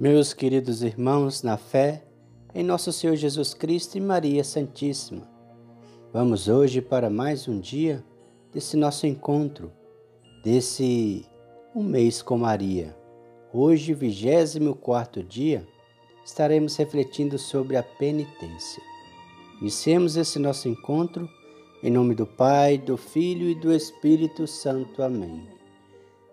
Meus queridos irmãos, na fé, em nosso Senhor Jesus Cristo e Maria Santíssima, vamos hoje para mais um dia desse nosso encontro, desse um mês com Maria. Hoje, 24 dia, estaremos refletindo sobre a penitência. Iniciemos esse nosso encontro em nome do Pai, do Filho e do Espírito Santo. Amém.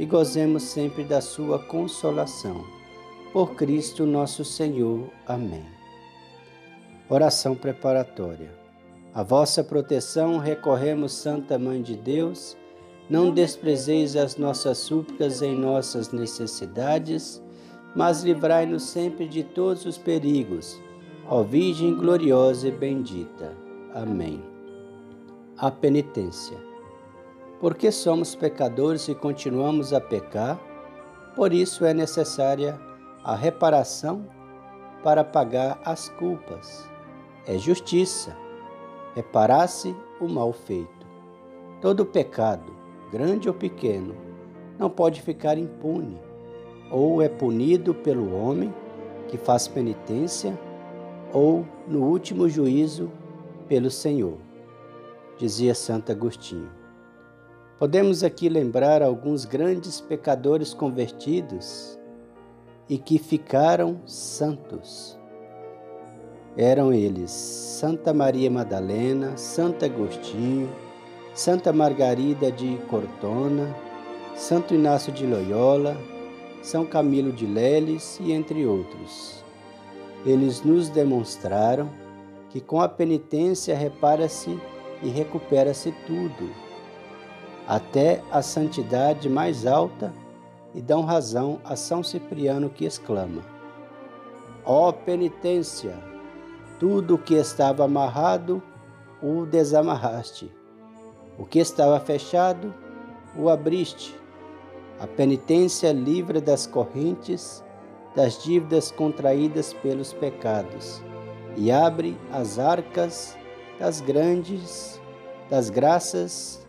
e gozemos sempre da sua consolação. Por Cristo nosso Senhor. Amém. Oração preparatória. A vossa proteção recorremos, Santa Mãe de Deus. Não desprezeis as nossas súplicas em nossas necessidades, mas livrai-nos sempre de todos os perigos. Ó Virgem gloriosa e bendita. Amém. A penitência porque somos pecadores e continuamos a pecar, por isso é necessária a reparação para pagar as culpas. É justiça reparar-se o mal feito. Todo pecado, grande ou pequeno, não pode ficar impune, ou é punido pelo homem que faz penitência, ou no último juízo pelo Senhor, dizia Santo Agostinho. Podemos aqui lembrar alguns grandes pecadores convertidos e que ficaram santos. Eram eles Santa Maria Madalena, Santo Agostinho, Santa Margarida de Cortona, Santo Inácio de Loyola, São Camilo de Leles e entre outros. Eles nos demonstraram que com a penitência repara-se e recupera-se tudo até a santidade mais alta e dão razão a São Cipriano que exclama: Ó oh, penitência, tudo o que estava amarrado o desamarraste, o que estava fechado o abriste. A penitência livra das correntes, das dívidas contraídas pelos pecados e abre as arcas das grandes, das graças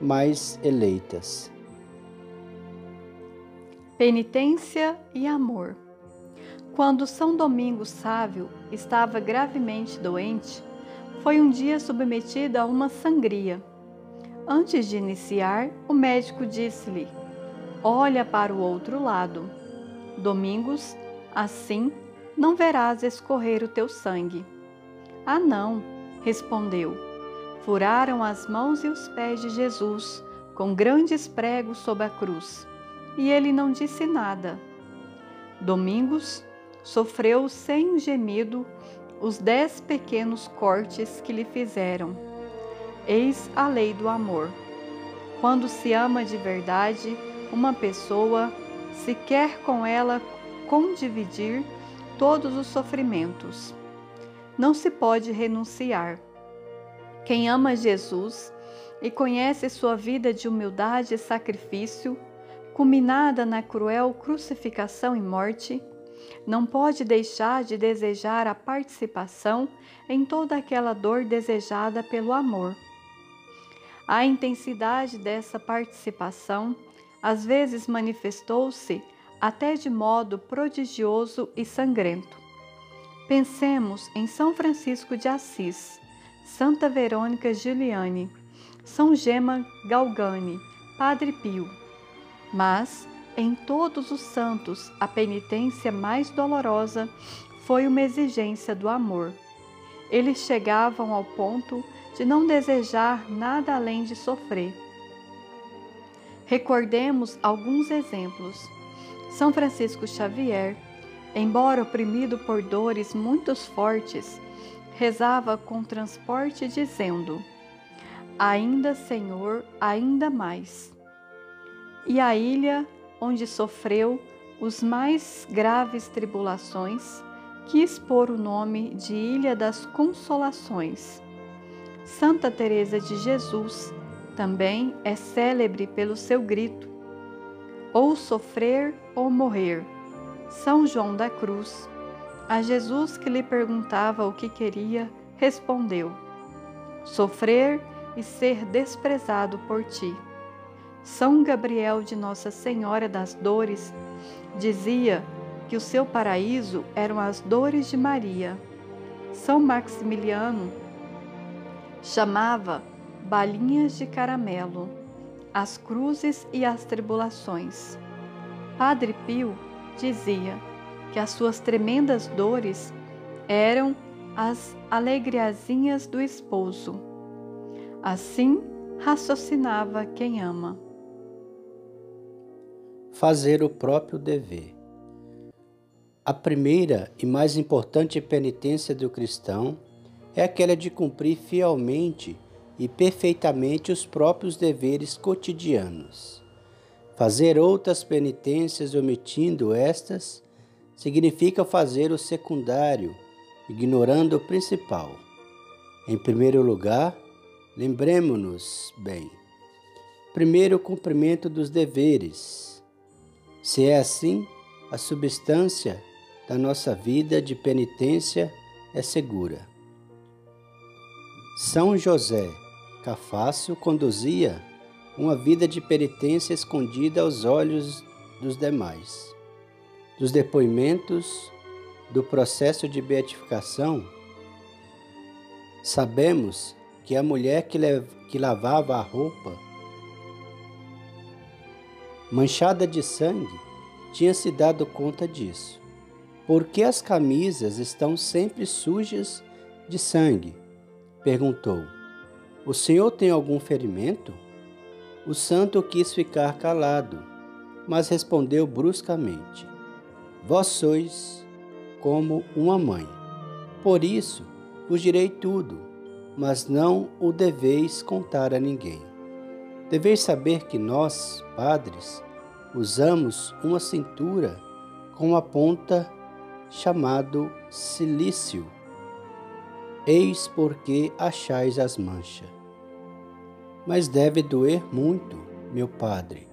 mais eleitas. Penitência e amor. Quando São Domingos Sávio estava gravemente doente, foi um dia submetido a uma sangria. Antes de iniciar, o médico disse-lhe: Olha para o outro lado. Domingos, assim não verás escorrer o teu sangue. Ah, não, respondeu furaram as mãos e os pés de Jesus com grandes pregos sob a cruz, e ele não disse nada. Domingos sofreu sem um gemido os dez pequenos cortes que lhe fizeram. Eis a lei do amor. Quando se ama de verdade uma pessoa, se quer com ela condividir todos os sofrimentos. Não se pode renunciar. Quem ama Jesus e conhece sua vida de humildade e sacrifício, culminada na cruel crucificação e morte, não pode deixar de desejar a participação em toda aquela dor desejada pelo amor. A intensidade dessa participação às vezes manifestou-se até de modo prodigioso e sangrento. Pensemos em São Francisco de Assis, Santa Verônica Giuliani, São Gema Galgani, Padre Pio. Mas, em todos os santos, a penitência mais dolorosa foi uma exigência do amor. Eles chegavam ao ponto de não desejar nada além de sofrer. Recordemos alguns exemplos. São Francisco Xavier, embora oprimido por dores muito fortes, rezava com transporte, dizendo: Ainda, Senhor, ainda mais. E a ilha onde sofreu os mais graves tribulações, quis pôr o nome de Ilha das Consolações. Santa Teresa de Jesus também é célebre pelo seu grito: ou sofrer ou morrer. São João da Cruz, a Jesus que lhe perguntava o que queria, respondeu: Sofrer e ser desprezado por ti. São Gabriel de Nossa Senhora das Dores dizia que o seu paraíso eram as dores de Maria. São Maximiliano chamava balinhas de caramelo as cruzes e as tribulações. Padre Pio dizia que as suas tremendas dores eram as alegriazinhas do esposo. Assim raciocinava quem ama. Fazer o próprio dever. A primeira e mais importante penitência do cristão é aquela de cumprir fielmente e perfeitamente os próprios deveres cotidianos. Fazer outras penitências omitindo estas significa fazer o secundário, ignorando o principal. Em primeiro lugar, lembremos-nos bem. Primeiro, o cumprimento dos deveres. Se é assim, a substância da nossa vida de penitência é segura. São José Cafácio conduzia uma vida de penitência escondida aos olhos dos demais. Dos depoimentos do processo de beatificação, sabemos que a mulher que, que lavava a roupa manchada de sangue tinha se dado conta disso. Por que as camisas estão sempre sujas de sangue? perguntou. O senhor tem algum ferimento? O santo quis ficar calado, mas respondeu bruscamente: Vós sois como uma mãe. Por isso vos direi tudo, mas não o deveis contar a ninguém. Deveis saber que nós, padres, usamos uma cintura com uma ponta chamado cilício. Eis porque achais as manchas mas deve doer muito, meu padre.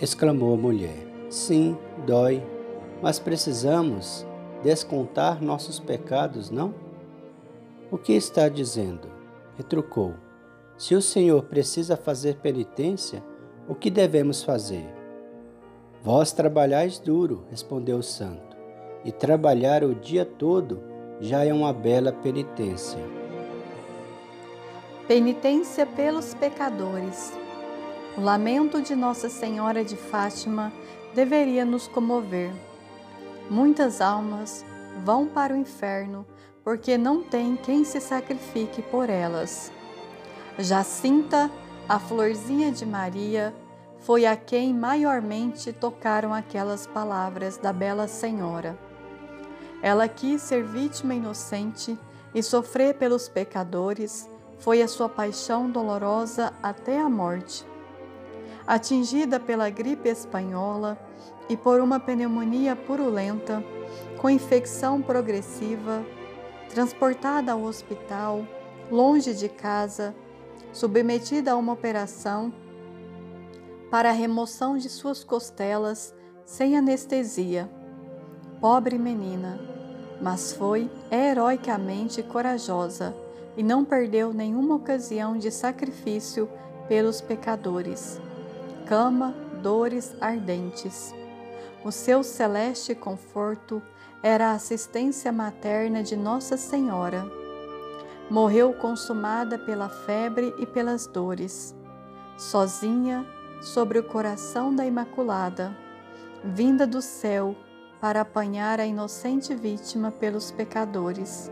Exclamou a mulher. Sim, dói, mas precisamos descontar nossos pecados, não? O que está dizendo? Retrucou. Se o Senhor precisa fazer penitência, o que devemos fazer? Vós trabalhais duro, respondeu o santo, e trabalhar o dia todo já é uma bela penitência. Penitência pelos pecadores. O lamento de Nossa Senhora de Fátima deveria nos comover. Muitas almas vão para o inferno porque não tem quem se sacrifique por elas. Jacinta, a florzinha de Maria, foi a quem maiormente tocaram aquelas palavras da Bela Senhora. Ela quis ser vítima inocente e sofrer pelos pecadores foi a sua paixão dolorosa até a morte. Atingida pela gripe espanhola e por uma pneumonia purulenta, com infecção progressiva, transportada ao hospital, longe de casa, submetida a uma operação para a remoção de suas costelas sem anestesia. Pobre menina, mas foi heroicamente corajosa e não perdeu nenhuma ocasião de sacrifício pelos pecadores. Cama, dores ardentes. O seu celeste conforto era a assistência materna de Nossa Senhora. Morreu consumada pela febre e pelas dores, sozinha sobre o coração da Imaculada, vinda do céu para apanhar a inocente vítima pelos pecadores.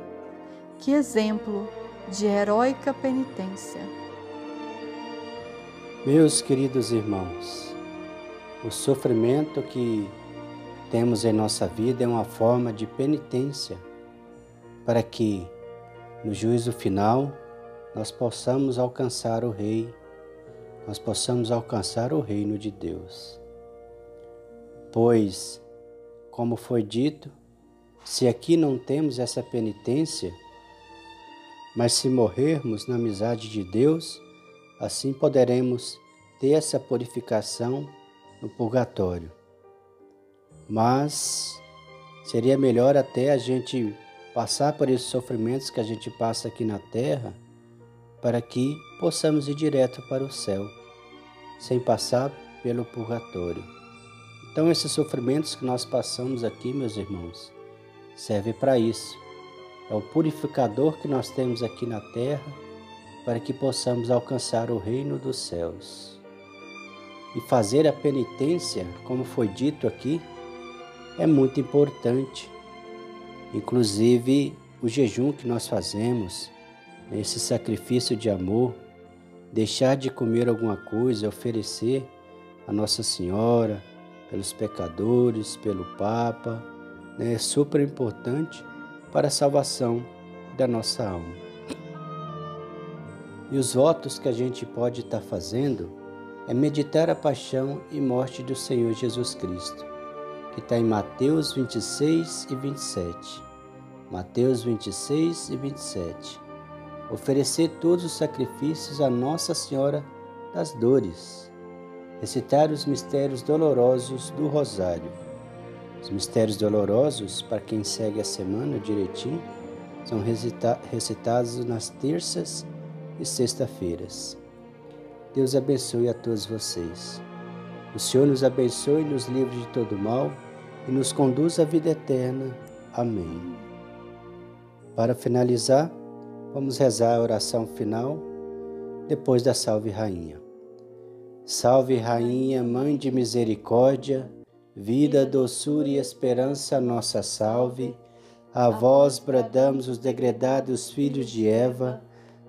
Que exemplo de heróica penitência. Meus queridos irmãos, o sofrimento que temos em nossa vida é uma forma de penitência para que no juízo final nós possamos alcançar o Rei, nós possamos alcançar o reino de Deus. Pois, como foi dito, se aqui não temos essa penitência, mas se morrermos na amizade de Deus, assim poderemos ter essa purificação no purgatório. Mas seria melhor até a gente passar por esses sofrimentos que a gente passa aqui na terra, para que possamos ir direto para o céu, sem passar pelo purgatório. Então, esses sofrimentos que nós passamos aqui, meus irmãos, serve para isso. É o purificador que nós temos aqui na terra para que possamos alcançar o reino dos céus. E fazer a penitência, como foi dito aqui, é muito importante. Inclusive, o jejum que nós fazemos, esse sacrifício de amor, deixar de comer alguma coisa, oferecer a Nossa Senhora, pelos pecadores, pelo Papa, né, é super importante para a salvação da nossa alma. E os votos que a gente pode estar fazendo é meditar a paixão e morte do Senhor Jesus Cristo, que está em Mateus 26 e 27. Mateus 26 e 27. Oferecer todos os sacrifícios a Nossa Senhora das Dores. Recitar os mistérios dolorosos do Rosário os mistérios dolorosos, para quem segue a semana direitinho, são recitados nas terças e sexta-feiras. Deus abençoe a todos vocês. O Senhor nos abençoe e nos livre de todo mal e nos conduz à vida eterna. Amém. Para finalizar, vamos rezar a oração final depois da Salve Rainha. Salve Rainha, Mãe de Misericórdia, Vida, doçura e esperança, nossa salve. A vós bradamos os degredados filhos de Eva,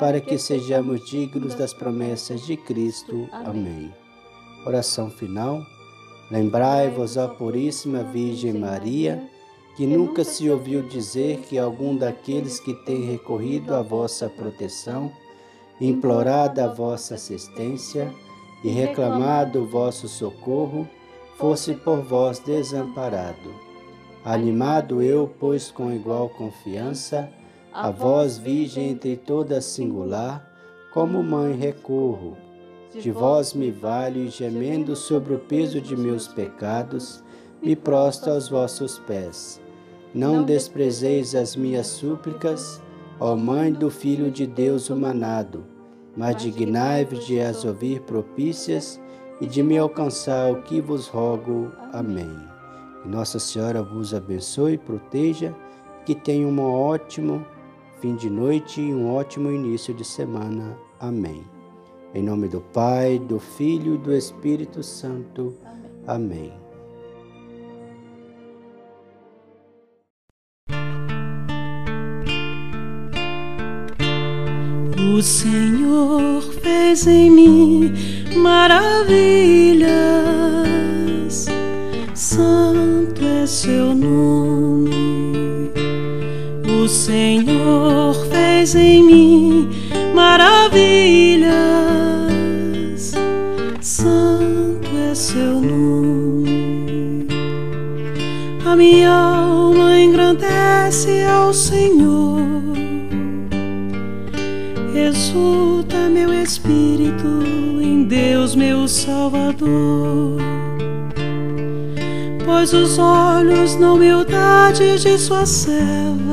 para que sejamos dignos das promessas de Cristo. Amém. Oração final. Lembrai-vos, ó Puríssima Virgem Maria, que nunca se ouviu dizer que algum daqueles que tem recorrido à vossa proteção, implorado a vossa assistência e reclamado o vosso socorro, fosse por vós desamparado. Animado eu, pois, com igual confiança, a vós, Virgem entre todas singular, como mãe recorro. De vós me valho e gemendo sobre o peso de meus pecados, me prostro aos vossos pés. Não desprezeis as minhas súplicas, ó Mãe do Filho de Deus humanado, mas dignai-vos de as ouvir propícias e de me alcançar o que vos rogo. Amém. Nossa Senhora vos abençoe e proteja, que tenha um ótimo fim de noite e um ótimo início de semana. Amém. Em nome do Pai, do Filho e do Espírito Santo. Amém. O Senhor fez em mim maravilhas. Santo é seu nome. Senhor fez em mim maravilhas. Santo é seu nome. A minha alma engrandece ao Senhor. Exulta meu espírito em Deus, meu Salvador pois os olhos na humildade de sua serva.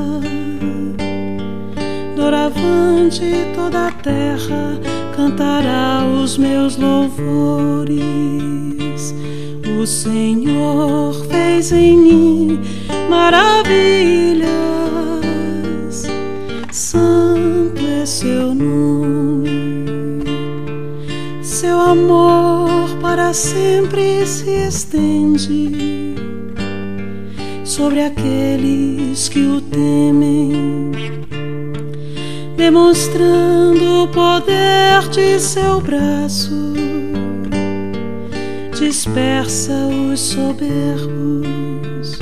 Doravante toda a terra cantará os meus louvores. O Senhor fez em mim maravilhas. Santo é seu nome. Seu amor para sempre se estende sobre aqueles que o temem, demonstrando o poder de seu braço, dispersa os soberbos,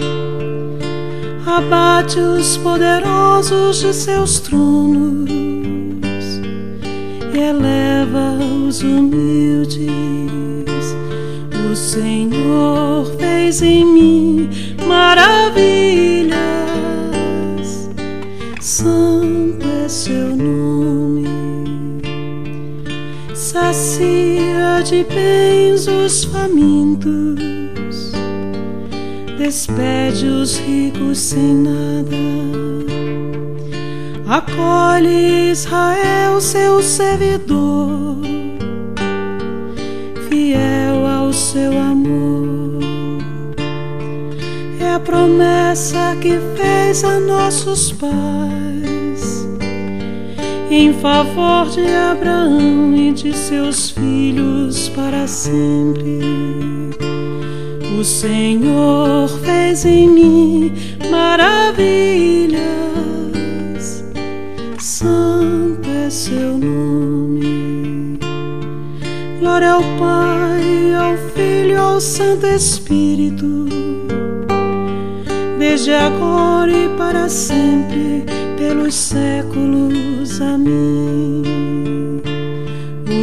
abate os poderosos de seus tronos eleva os humildes. O Senhor fez em mim maravilhas, de bens os famintos, despede os ricos sem nada. Acolhe Israel, seu servidor, fiel ao seu amor. A promessa que fez a nossos pais em favor de Abraão e de seus filhos para sempre. O Senhor fez em mim maravilhas, santo é seu nome. Glória ao Pai, ao Filho ao Santo Espírito desde agora e para sempre, pelos séculos. Amém.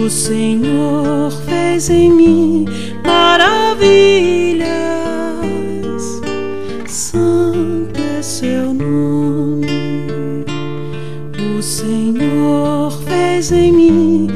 O Senhor fez em mim maravilhas, santo é seu nome. O Senhor fez em mim